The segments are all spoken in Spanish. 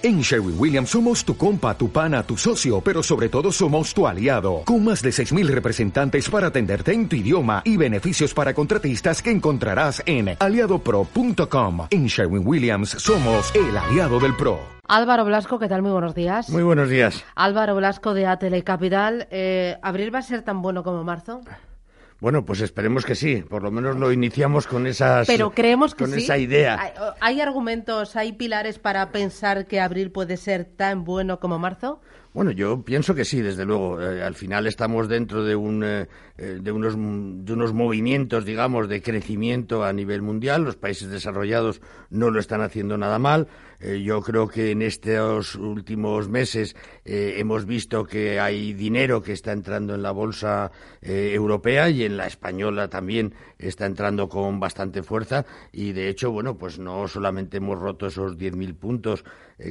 En Sherwin Williams somos tu compa, tu pana, tu socio, pero sobre todo somos tu aliado, con más de 6.000 representantes para atenderte en tu idioma y beneficios para contratistas que encontrarás en aliadopro.com. En Sherwin Williams somos el aliado del PRO. Álvaro Blasco, ¿qué tal? Muy buenos días. Muy buenos días. Álvaro Blasco de Atele Capital. Eh, ¿Abril va a ser tan bueno como marzo? Bueno, pues esperemos que sí. Por lo menos lo iniciamos con esas. Pero creemos que con esa idea. Hay, ¿Hay argumentos, hay pilares para pensar que abril puede ser tan bueno como marzo? Bueno, yo pienso que sí, desde luego. Eh, al final estamos dentro de, un, eh, eh, de, unos, de unos movimientos, digamos, de crecimiento a nivel mundial. Los países desarrollados no lo están haciendo nada mal. Yo creo que en estos últimos meses hemos visto que hay dinero que está entrando en la bolsa europea y en la española también está entrando con bastante fuerza. Y de hecho, bueno, pues no solamente hemos roto esos 10.000 puntos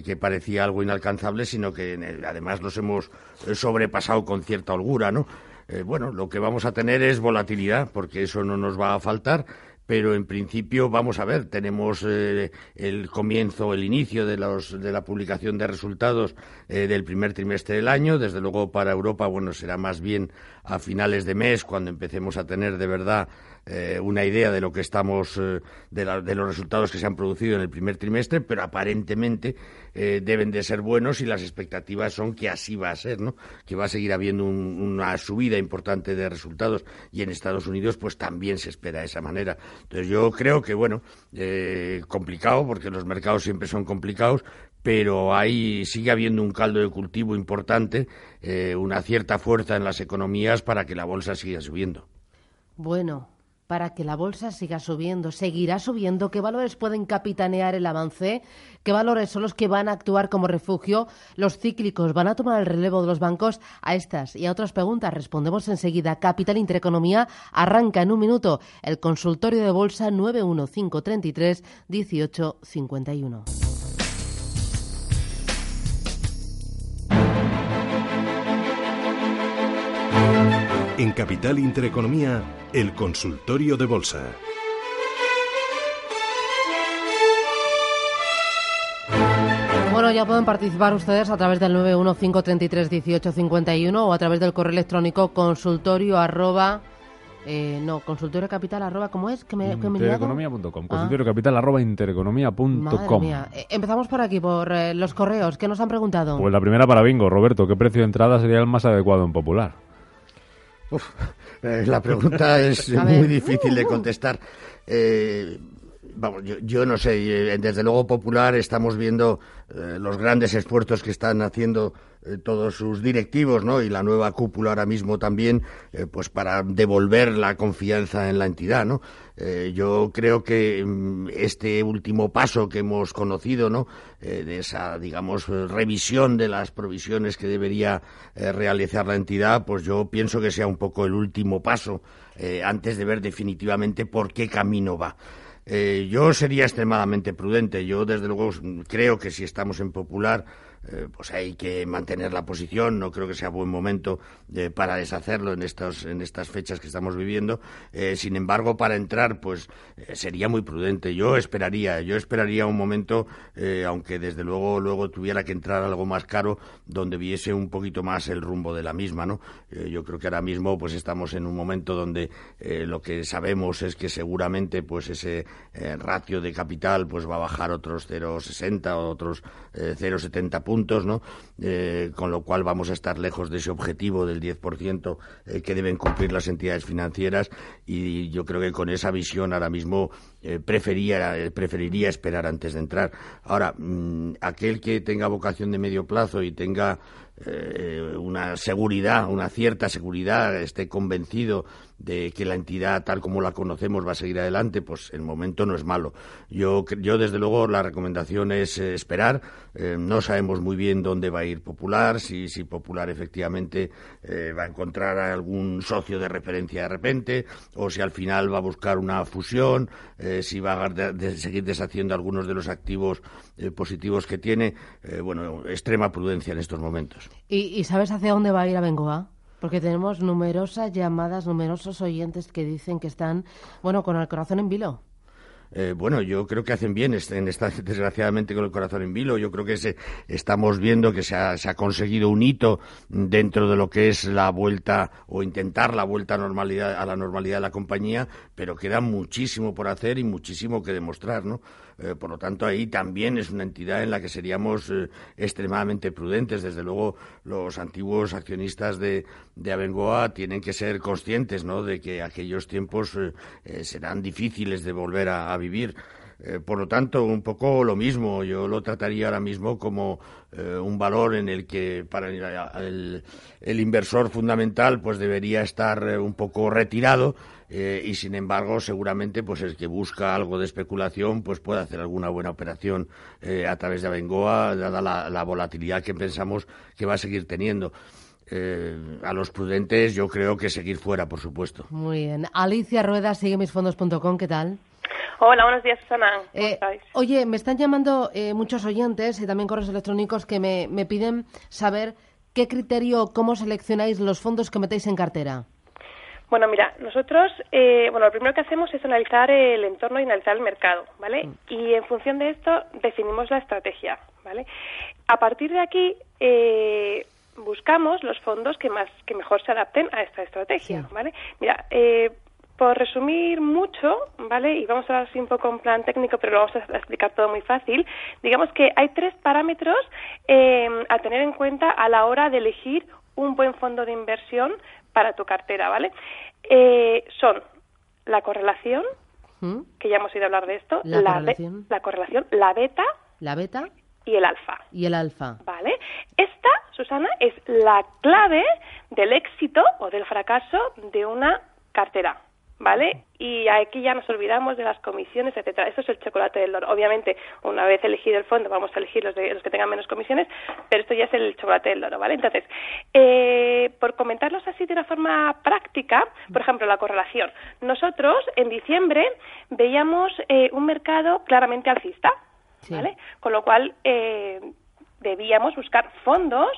que parecía algo inalcanzable, sino que además los hemos eh, sobrepasado con cierta holgura, ¿no? Eh, bueno, lo que vamos a tener es volatilidad, porque eso no nos va a faltar, pero en principio vamos a ver, tenemos eh, el comienzo, el inicio de, los, de la publicación de resultados del primer trimestre del año. Desde luego para Europa, bueno, será más bien a finales de mes cuando empecemos a tener de verdad eh, una idea de lo que estamos, eh, de, los resultados que se han producido en el primer trimestre, pero aparentemente eh, deben de ser buenos y las expectativas son que así va a ser, ¿no? Que va a seguir habiendo una subida importante de resultados y en Estados Unidos pues también se espera de esa manera. Entonces yo creo que, bueno, complicado porque los mercados siempre son complicados, pero ahí sigue habiendo un caldo de cultivo importante, una cierta fuerza en las economías para que la bolsa siga subiendo. Bueno, para que la bolsa siga subiendo? ¿Seguirá subiendo? ¿Qué valores pueden capitanear el avance? ¿Qué valores son los que van a actuar como refugio? ¿Los cíclicos van a tomar el relevo de los bancos? A estas y a otras preguntas respondemos enseguida. Capital Intereconomía arranca en un minuto el consultorio de bolsa 91533 1851. En Capital Intereconomía, el consultorio de bolsa. Bueno, ya pueden participar ustedes a través del 915331851 o a través del correo electrónico consultorio arroba eh, no, consultorio capital arroba, ¿cómo es? Que me, intereconomía.com, ah. consultorio capital arroba intereconomía.com. Eh, empezamos por aquí, por eh, los correos. ¿Qué nos han preguntado? Pues la primera para Bingo, Roberto, ¿qué precio de entrada sería el más adecuado en Popular? Eh, la pregunta es muy difícil de contestar. Eh, vamos, yo, no sé, eh, desde luego Popular estamos viendo los grandes esfuerzos que están haciendo eh, todos sus directivos, ¿no? Y la nueva cúpula ahora mismo también, eh, pues para devolver la confianza en la entidad, ¿no? Eh, yo creo que mm, este último paso que hemos conocido, ¿no? de esa, digamos, revisión de las provisiones que debería realizar la entidad, pues yo pienso que sea un poco el último paso antes de ver definitivamente por qué camino va. Yo sería extremadamente prudente. Yo, desde luego, creo que si estamos en Popular, eh, pues hay que mantener la posición. No creo que sea buen momento eh, para deshacerlo en, estos, en estas fechas que estamos viviendo. Eh, sin embargo, para entrar, pues sería muy prudente. Yo esperaría, yo esperaría un momento, aunque desde luego luego tuviera que entrar algo más caro, donde viese un poquito más el rumbo de la misma, ¿no? yo creo que ahora mismo, pues estamos en un momento donde lo que sabemos es que seguramente, pues ese ratio de capital, pues va a bajar otros 0,60 o otros 0,70 puntos, ¿no? Eh, con lo cual vamos a estar lejos de ese objetivo del 10% eh, que deben cumplir las entidades financieras y yo creo que con esa visión ahora mismo eh, preferiría esperar antes de entrar. Ahora, mm, aquel que tenga vocación de medio plazo y tenga una seguridad, una cierta seguridad, esté convencido de que la entidad tal como la conocemos va a seguir adelante, pues el momento no es malo. Yo, yo desde luego, la recomendación es eh, esperar. Eh, no sabemos muy bien dónde va a ir Popular, si, si Popular efectivamente eh, va a encontrar a algún socio de referencia de repente, o si al final va a buscar una fusión, si va a seguir deshaciendo algunos de los activos positivos que tiene. bueno, extrema prudencia en estos momentos. ¿Y, ¿Y sabes hacia dónde va a ir a Bengoa? Porque tenemos numerosas llamadas, numerosos oyentes que dicen que están, bueno, con el corazón en vilo. eh, bueno, yo creo que hacen bien en esta, desgraciadamente con el corazón en vilo. Yo creo que se, estamos viendo que se ha, se ha, conseguido un hito dentro de lo que es la vuelta o intentar la vuelta a, normalidad, a la normalidad de la compañía, pero queda muchísimo por hacer y muchísimo que demostrar, ¿no? Eh, por lo tanto, ahí también es una entidad en la que seríamos eh, extremadamente prudentes. Desde luego, los antiguos accionistas de, de Abengoa tienen que ser conscientes ¿no? de que aquellos tiempos eh, serán difíciles de volver a, vivir. Por lo tanto, un poco lo mismo. Yo lo trataría ahora mismo como un valor en el que para el, el, inversor fundamental pues debería estar un poco retirado eh, y sin embargo seguramente pues el que busca algo de especulación pues puede hacer alguna buena operación eh, a través de Abengoa dada la, volatilidad que pensamos que va a seguir teniendo. Eh, a los prudentes yo creo que seguir fuera, por supuesto. Muy bien. Alicia Rueda, siguemisfondos.com, ¿qué tal? Hola, buenos días, Susana. ¿Cómo oye, me están llamando muchos oyentes y también correos electrónicos que me, me piden saber qué criterio, cómo seleccionáis los fondos que metéis en cartera. Bueno, mira, nosotros, eh, bueno, lo primero que hacemos es analizar el entorno y analizar el mercado, ¿vale? Mm. Y en función de esto definimos la estrategia, ¿vale? A partir de aquí eh, buscamos los fondos que más, que mejor se adapten a esta estrategia, ¿vale? Mira, eh, por resumir mucho, ¿vale? Y vamos a hablar así un poco en plan técnico, pero lo vamos a explicar todo muy fácil. Digamos que hay tres parámetros a tener en cuenta a la hora de elegir un buen fondo de inversión para tu cartera, ¿vale? Eh, son la correlación, ¿Mm? que ya hemos ido a hablar de esto, la, correlación. la correlación, la beta, la beta y el alfa. Y el alfa. Vale. Esta, Susana, es la clave del éxito o del fracaso de una cartera. ¿Vale? Y aquí ya nos olvidamos de las comisiones, etcétera. Eso es el chocolate del oro. Obviamente, una vez elegido el fondo, vamos a elegir los, de, los que tengan menos comisiones, pero esto ya es el chocolate del oro, ¿vale? Entonces, eh, por comentarlos así de una forma práctica, por ejemplo, la correlación. Nosotros, en diciembre, veíamos eh, un mercado claramente alcista, ¿vale? Con lo cual, eh, debíamos buscar fondos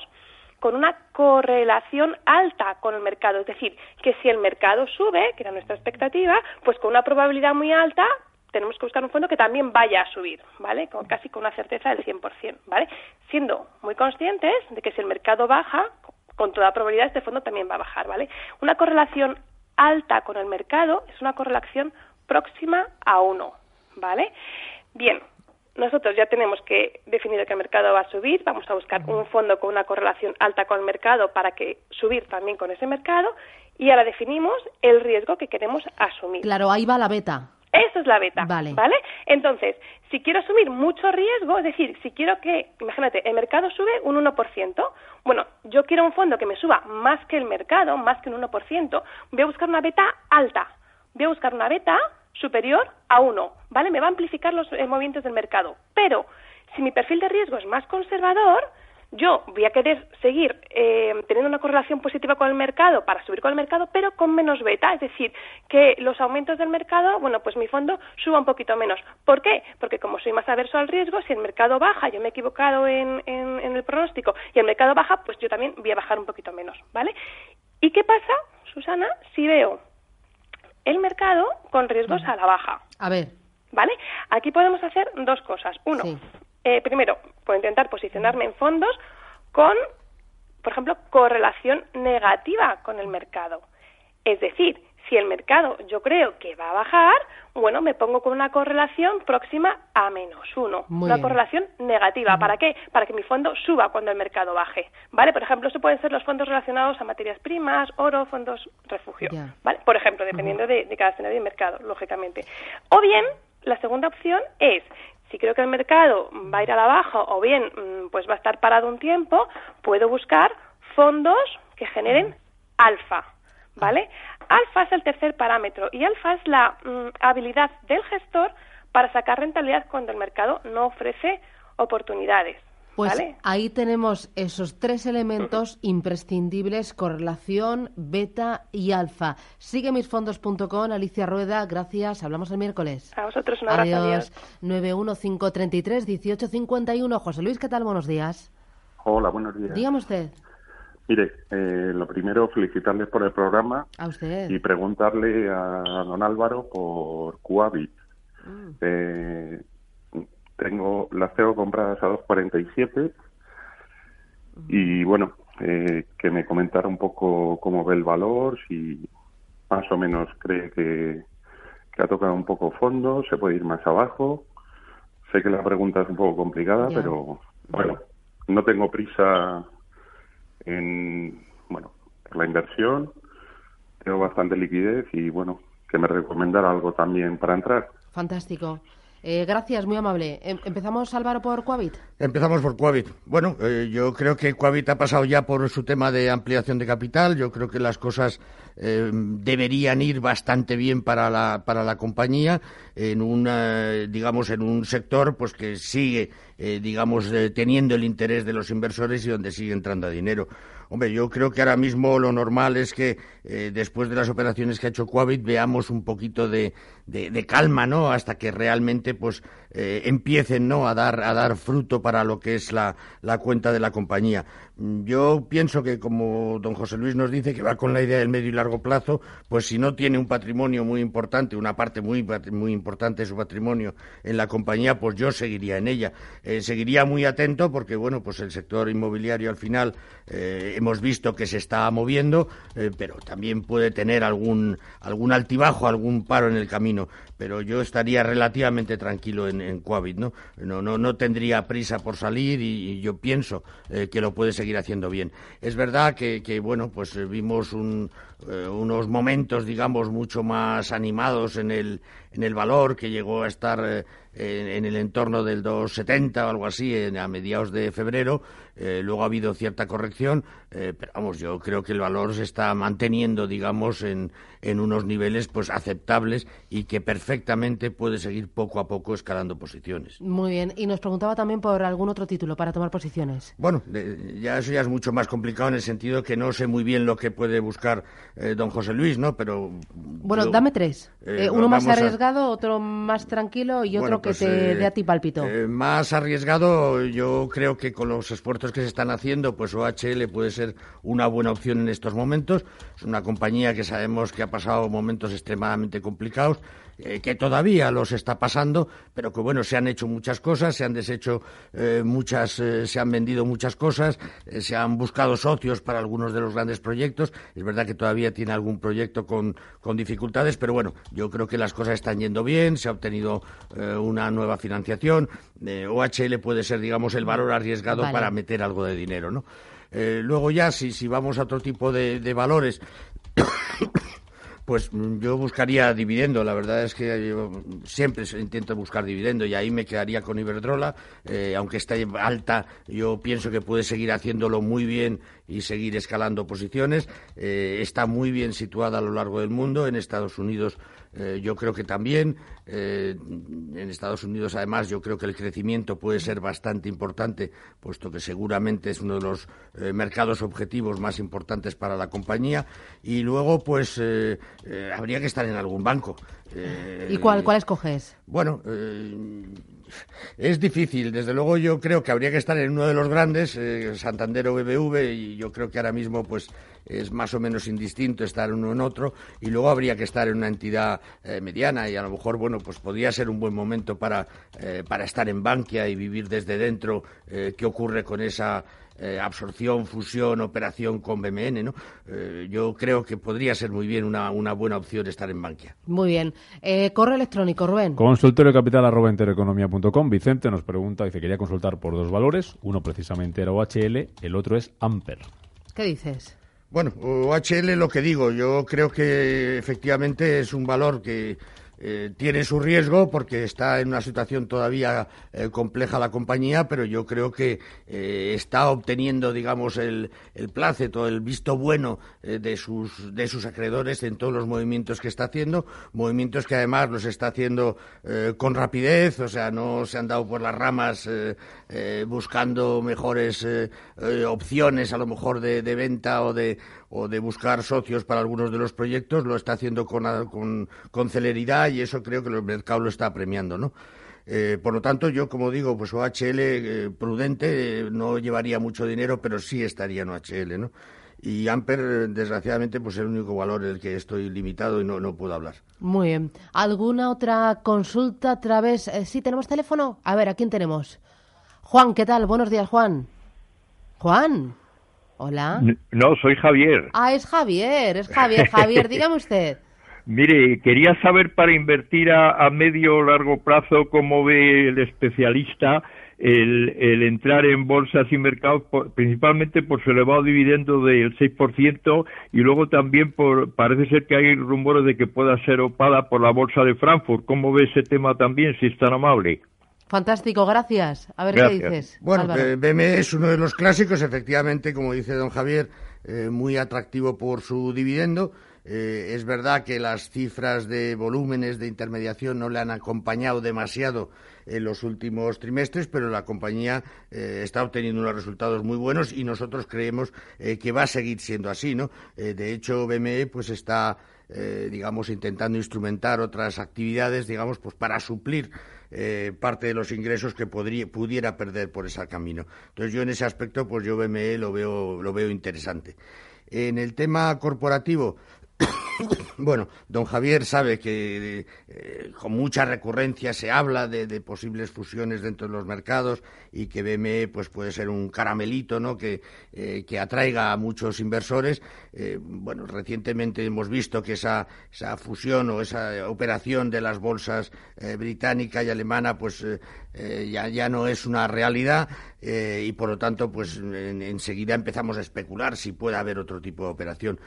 con una correlación alta con el mercado. Es decir, que si el mercado sube, que era nuestra expectativa, pues con una probabilidad muy alta tenemos que buscar un fondo que también vaya a subir, ¿vale? Con, casi con una certeza del 100%, ¿vale? Siendo muy conscientes de que si el mercado baja, con toda probabilidad este fondo también va a bajar, ¿vale? Una correlación alta con el mercado es una correlación próxima a 1, ¿vale? Bien, nosotros ya tenemos que definir que el mercado va a subir, vamos a buscar un fondo con una correlación alta con el mercado para que subir también con ese mercado y ahora definimos el riesgo que queremos asumir. Claro, ahí va la beta. Eso es la beta, vale. ¿vale? Entonces, si quiero asumir mucho riesgo, es decir, si quiero que, imagínate, el mercado sube un 1%, bueno, yo quiero un fondo que me suba más que el mercado, más que un 1%, voy a buscar una beta alta. Voy a buscar una beta superior a 1, ¿vale? Me va a amplificar los eh, movimientos del mercado. Pero si mi perfil de riesgo es más conservador, yo voy a querer seguir eh, teniendo una correlación positiva con el mercado para subir con el mercado, pero con menos beta, es decir, que los aumentos del mercado, bueno, pues mi fondo suba un poquito menos. ¿Por qué? Porque como soy más averso al riesgo, si el mercado baja, yo me he equivocado en, en el pronóstico y el mercado baja, pues yo también voy a bajar un poquito menos, ¿vale? ¿Y qué pasa, Susana, si veo el mercado con riesgos a la baja. A ver. ¿Vale? Aquí podemos hacer dos cosas. Uno, eh, primero, puedo intentar posicionarme en fondos con, por ejemplo, correlación negativa con el mercado. Es decir, si el mercado yo creo que va a bajar, bueno, me pongo con una correlación próxima a menos uno. una correlación negativa. ¿Para qué? Para que mi fondo suba cuando el mercado baje. ¿Vale? Por ejemplo, eso pueden ser los fondos relacionados a materias primas, oro, fondos refugio. ¿Vale? Por ejemplo, dependiendo de, cada escenario de mercado, lógicamente. O bien, la segunda opción es si creo que el mercado va a ir a la baja o bien mm, pues va a estar parado un tiempo, puedo buscar fondos que generen alfa. ¿Vale? Alfa es el tercer parámetro y alfa es la mm, habilidad del gestor para sacar rentabilidad cuando el mercado no ofrece oportunidades. Pues ahí tenemos esos tres elementos imprescindibles, correlación, beta y alfa. Sigue misfondos.com, Alicia Rueda, gracias, hablamos el miércoles. A vosotros un abrazo. Adiós. 915331851. José Luis, ¿qué tal? Buenos días. Hola, buenos días. Dígame usted. Mire, eh, lo primero, felicitarles por el programa. A usted. Y preguntarle a don Álvaro por Coavit. Eh, tengo las tengo compradas a 2.47 y bueno, eh, que me comentara un poco cómo ve el valor, si más o menos cree que, que ha tocado un poco fondo, se puede ir más abajo. Sé que la pregunta es un poco complicada, pero bueno, no tengo prisa en, bueno, la inversión, tengo bastante liquidez y bueno, que me recomendara algo también para entrar. Fantástico. Eh, gracias, muy amable. Em, ¿Empezamos, Álvaro, por Coavit? Empezamos por Coavit. Bueno, eh, yo creo que Coavit ha pasado ya por su tema de ampliación de capital. Yo creo que las cosas eh, deberían ir bastante bien para la, para la compañía en un, digamos, en un sector pues que sigue, digamos, teniendo el interés de los inversores y donde sigue entrando dinero. Hombre, yo creo que ahora mismo lo normal es que eh, después de las operaciones que ha hecho Coavit veamos un poquito de, calma, ¿no? Hasta que realmente pues eh, empiecen, ¿no? A dar, a dar fruto para lo que es la, cuenta de la compañía. Yo pienso que, como don José Luis nos dice, que va con la idea del medio y largo plazo, pues si no tiene un patrimonio muy importante, una parte muy, muy importante de su patrimonio en la compañía, pues yo seguiría en ella. Eh, seguiría muy atento porque, bueno, pues el sector inmobiliario al final hemos visto que se está moviendo, eh, pero también puede tener algún, algún altibajo, algún paro en el camino. Pero yo estaría relativamente tranquilo en, en Coavit, ¿no? No, no, no tendría prisa por salir y, yo pienso eh, que lo puede seguir haciendo bien. Es verdad que, que bueno, pues eh, vimos un, unos momentos, digamos, mucho más animados en el, en el valor, que llegó a estar en, el entorno del 2,70 o algo así a mediados de febrero. Eh, luego ha habido cierta corrección, eh, pero vamos, yo creo que el valor se está manteniendo, digamos, en, en unos niveles pues aceptables y que perfectamente puede seguir poco a poco escalando posiciones. Muy bien, y nos preguntaba también por algún otro título para tomar posiciones. Bueno, ya eso ya es mucho más complicado en el sentido que no sé muy bien lo que puede buscar eh, don José Luis, ¿no? Pero bueno, dame tres. uno más arriesgado, otro más tranquilo y otro que pues, te dé a ti palpito. más arriesgado, yo creo que con los esfuerzos que se están haciendo, pues OHL puede ser una buena opción en estos momentos. Es una compañía que sabemos que ha pasado momentos extremadamente complicados, eh, que todavía los está pasando, pero que bueno, se han hecho muchas cosas, se han deshecho eh, muchas, eh, se han vendido muchas cosas, se han buscado socios para algunos de los grandes proyectos. Es verdad que todavía tiene algún proyecto con, con dificultades, pero bueno, yo creo que las cosas están yendo bien, se ha obtenido una nueva financiación. OHL puede ser, digamos, el valor arriesgado para meter algo de dinero, ¿no? luego ya, si, si vamos a otro tipo de, de valores, pues mm, yo buscaría dividendo. La verdad es que yo siempre intento buscar dividendo y ahí me quedaría con Iberdrola. Eh, aunque esté alta, yo pienso que puede seguir haciéndolo muy bien y seguir escalando posiciones. Eh, está muy bien situada a lo largo del mundo. En Estados Unidos eh, yo creo que también. Eh, en Estados Unidos, además, yo creo que el crecimiento puede ser bastante importante, puesto que seguramente es uno de los eh, mercados objetivos más importantes para la compañía. Y luego, pues, habría que estar en algún banco. ¿Y cuál, cuál escoges? Bueno, es difícil. Desde luego, yo creo que habría que estar en uno de los grandes, Santander o BBV, y yo creo que ahora mismo, pues, es más o menos indistinto estar uno en otro. Y luego habría que estar en una entidad eh, mediana y a lo mejor, bueno, pues podría ser un buen momento para, eh, para estar en Bankia y vivir desde dentro eh, qué ocurre con esa absorción, fusión, operación con BMN, ¿no? yo creo que podría ser muy bien una, una buena opción estar en Bankia. Muy bien. correo electrónico, Rubén. Consultorio capital arroba intereconomía.com. Vicente nos pregunta, dice, quería consultar por dos valores. Uno precisamente era OHL, el otro es Amper. ¿Qué dices? Bueno, OHL lo que digo, yo creo que efectivamente es un valor que eh, tiene su riesgo porque está en una situación todavía eh, compleja la compañía, pero yo creo que eh, está obteniendo, digamos, el, el todo el visto bueno de, sus, de sus acreedores en todos los movimientos que está haciendo, movimientos que además los está haciendo con rapidez, o sea, no se han dado por las ramas buscando mejores opciones, a lo mejor de venta o de, o de buscar socios para algunos de los proyectos, lo está haciendo con, con, celeridad y eso creo que el mercado lo está premiando, ¿no? Eh, por lo tanto, yo, como digo, pues OHL eh, prudente, eh, no llevaría mucho dinero, pero sí estaría en OHL, ¿no? y Amper, desgraciadamente, pues es el único valor en el que estoy limitado y no, no puedo hablar. Muy bien. ¿Alguna otra consulta a través? Eh, sí, tenemos teléfono. A ver, ¿a quién tenemos? Juan, ¿qué tal? Buenos días, Juan. Juan. Hola. No, soy Javier. Ah, es Javier, es Javier. Javier, dígame usted. Mire, quería saber para invertir a, medio o largo plazo cómo ve el especialista el, entrar en bolsas y mercados, principalmente por su elevado dividendo del 6% y luego también por, parece ser que hay rumores de que pueda ser opada por la bolsa de Frankfurt. ¿Cómo ve ese tema también, si es tan amable? Fantástico, gracias. A ver qué dices. Bueno, BME es uno de los clásicos, efectivamente, como dice don Javier, eh, muy atractivo por su dividendo. Eh, es verdad que las cifras de volúmenes de intermediación no le han acompañado demasiado en los últimos trimestres, pero la compañía eh, está obteniendo unos resultados muy buenos y nosotros creemos que va a seguir siendo así, ¿no? de hecho, BME pues está, digamos, intentando instrumentar otras actividades, digamos, pues para suplir eh, parte de los ingresos que podría, pudiera perder por ese camino. Entonces yo en ese aspecto, pues yo BME lo veo, lo veo interesante. En el tema corporativo, bueno, don Javier sabe que eh, con mucha recurrencia se habla de, posibles fusiones dentro de los mercados y que BME pues puede ser un caramelito, ¿no? Que, eh, que atraiga a muchos inversores. Eh, bueno, recientemente hemos visto que esa, esa fusión o esa operación de las bolsas británica y alemana pues ya, ya no es una realidad y por lo tanto pues enseguida empezamos a especular si puede haber otro tipo de operación.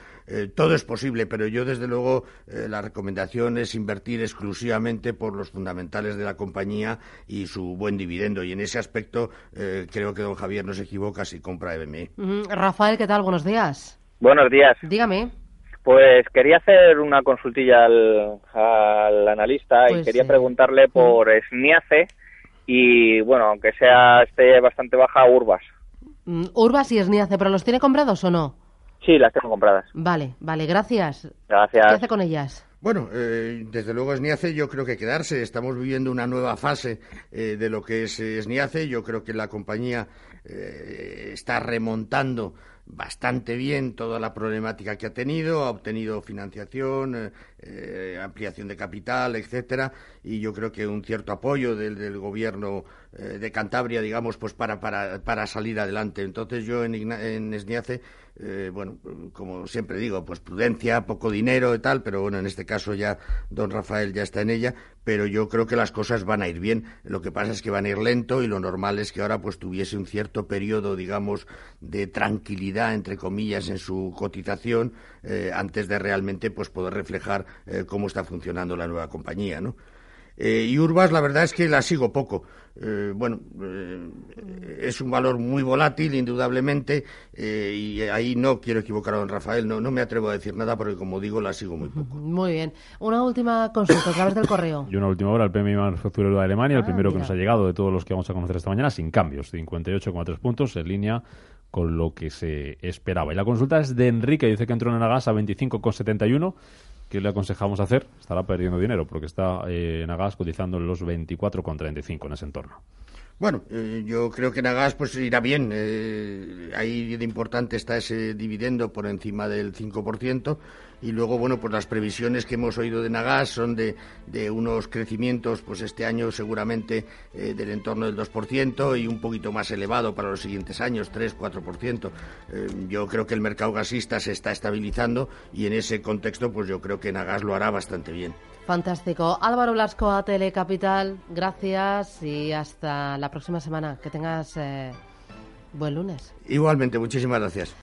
todo es posible, pero yo desde luego eh, la recomendación es invertir exclusivamente por los fundamentales de la compañía y su buen dividendo. Y en ese aspecto eh, creo que don Javier no se equivoca si compra EBME. Rafael, ¿qué tal? Buenos días. Buenos días. Dígame. Pues quería hacer una consultilla al, analista y pues, quería preguntarle por SNIACE y, bueno, aunque sea esté bastante baja, Urbas. Mm, Urbas y SNIACE, ¿pero los tiene comprados o no? Sí, las tengo compradas. Vale, vale, gracias. Gracias. ¿Qué hace con ellas? Bueno, eh, desde luego SNIACE yo creo que quedarse. Estamos viviendo una nueva fase eh, de lo que es eh, SNIACE. Yo creo que la compañía está remontando bastante bien toda la problemática que ha tenido, ha obtenido financiación, ampliación de capital, etcétera, y yo creo que un cierto apoyo del, del gobierno de Cantabria, digamos, pues para, para, para, salir adelante. Entonces yo en, en SNIACE eh, bueno, como siempre digo, pues prudencia, poco dinero y tal, pero bueno, en este caso ya don Rafael ya está en ella, pero yo creo que las cosas van a ir bien. Lo que pasa es que van a ir lento y lo normal es que ahora pues tuviese un cierto periodo, digamos, de tranquilidad, entre comillas, en su cotización, eh, antes de realmente pues poder reflejar eh, cómo está funcionando la nueva compañía, ¿no? Eh, y Urbas, la verdad es que la sigo poco. Eh, bueno, eh, es un valor muy volátil, indudablemente, y ahí no quiero equivocar a don Rafael, no, no me atrevo a decir nada porque, como digo, la sigo muy poco. Muy bien. Una última consulta a través del correo. Y una última hora, el PMI manufacturero de Alemania, el ah, primero que nos ha llegado de todos los que vamos a conocer esta mañana, sin cambios, 58,3 puntos, en línea con lo que se esperaba. Y la consulta es de Enrique, dice que entró en Agas a 25,71 ¿qué le aconsejamos hacer? Estará perdiendo dinero porque está eh, en Agas cotizando en los 24,35 en ese entorno. Bueno, eh, yo creo que Nagas pues irá bien. Eh, ahí de importante está ese dividendo por encima del 5%. Y luego, bueno, pues las previsiones que hemos oído de Nagas son de, de unos crecimientos, pues este año seguramente eh, del entorno del 2% y un poquito más elevado para los siguientes años, 3-4%. yo creo que el mercado gasista se está estabilizando y en ese contexto, pues yo creo que Nagas lo hará bastante bien. Fantástico. Álvaro Blasco a Telecapital, gracias y hasta la próxima semana. Que tengas eh, buen lunes. Igualmente, muchísimas gracias.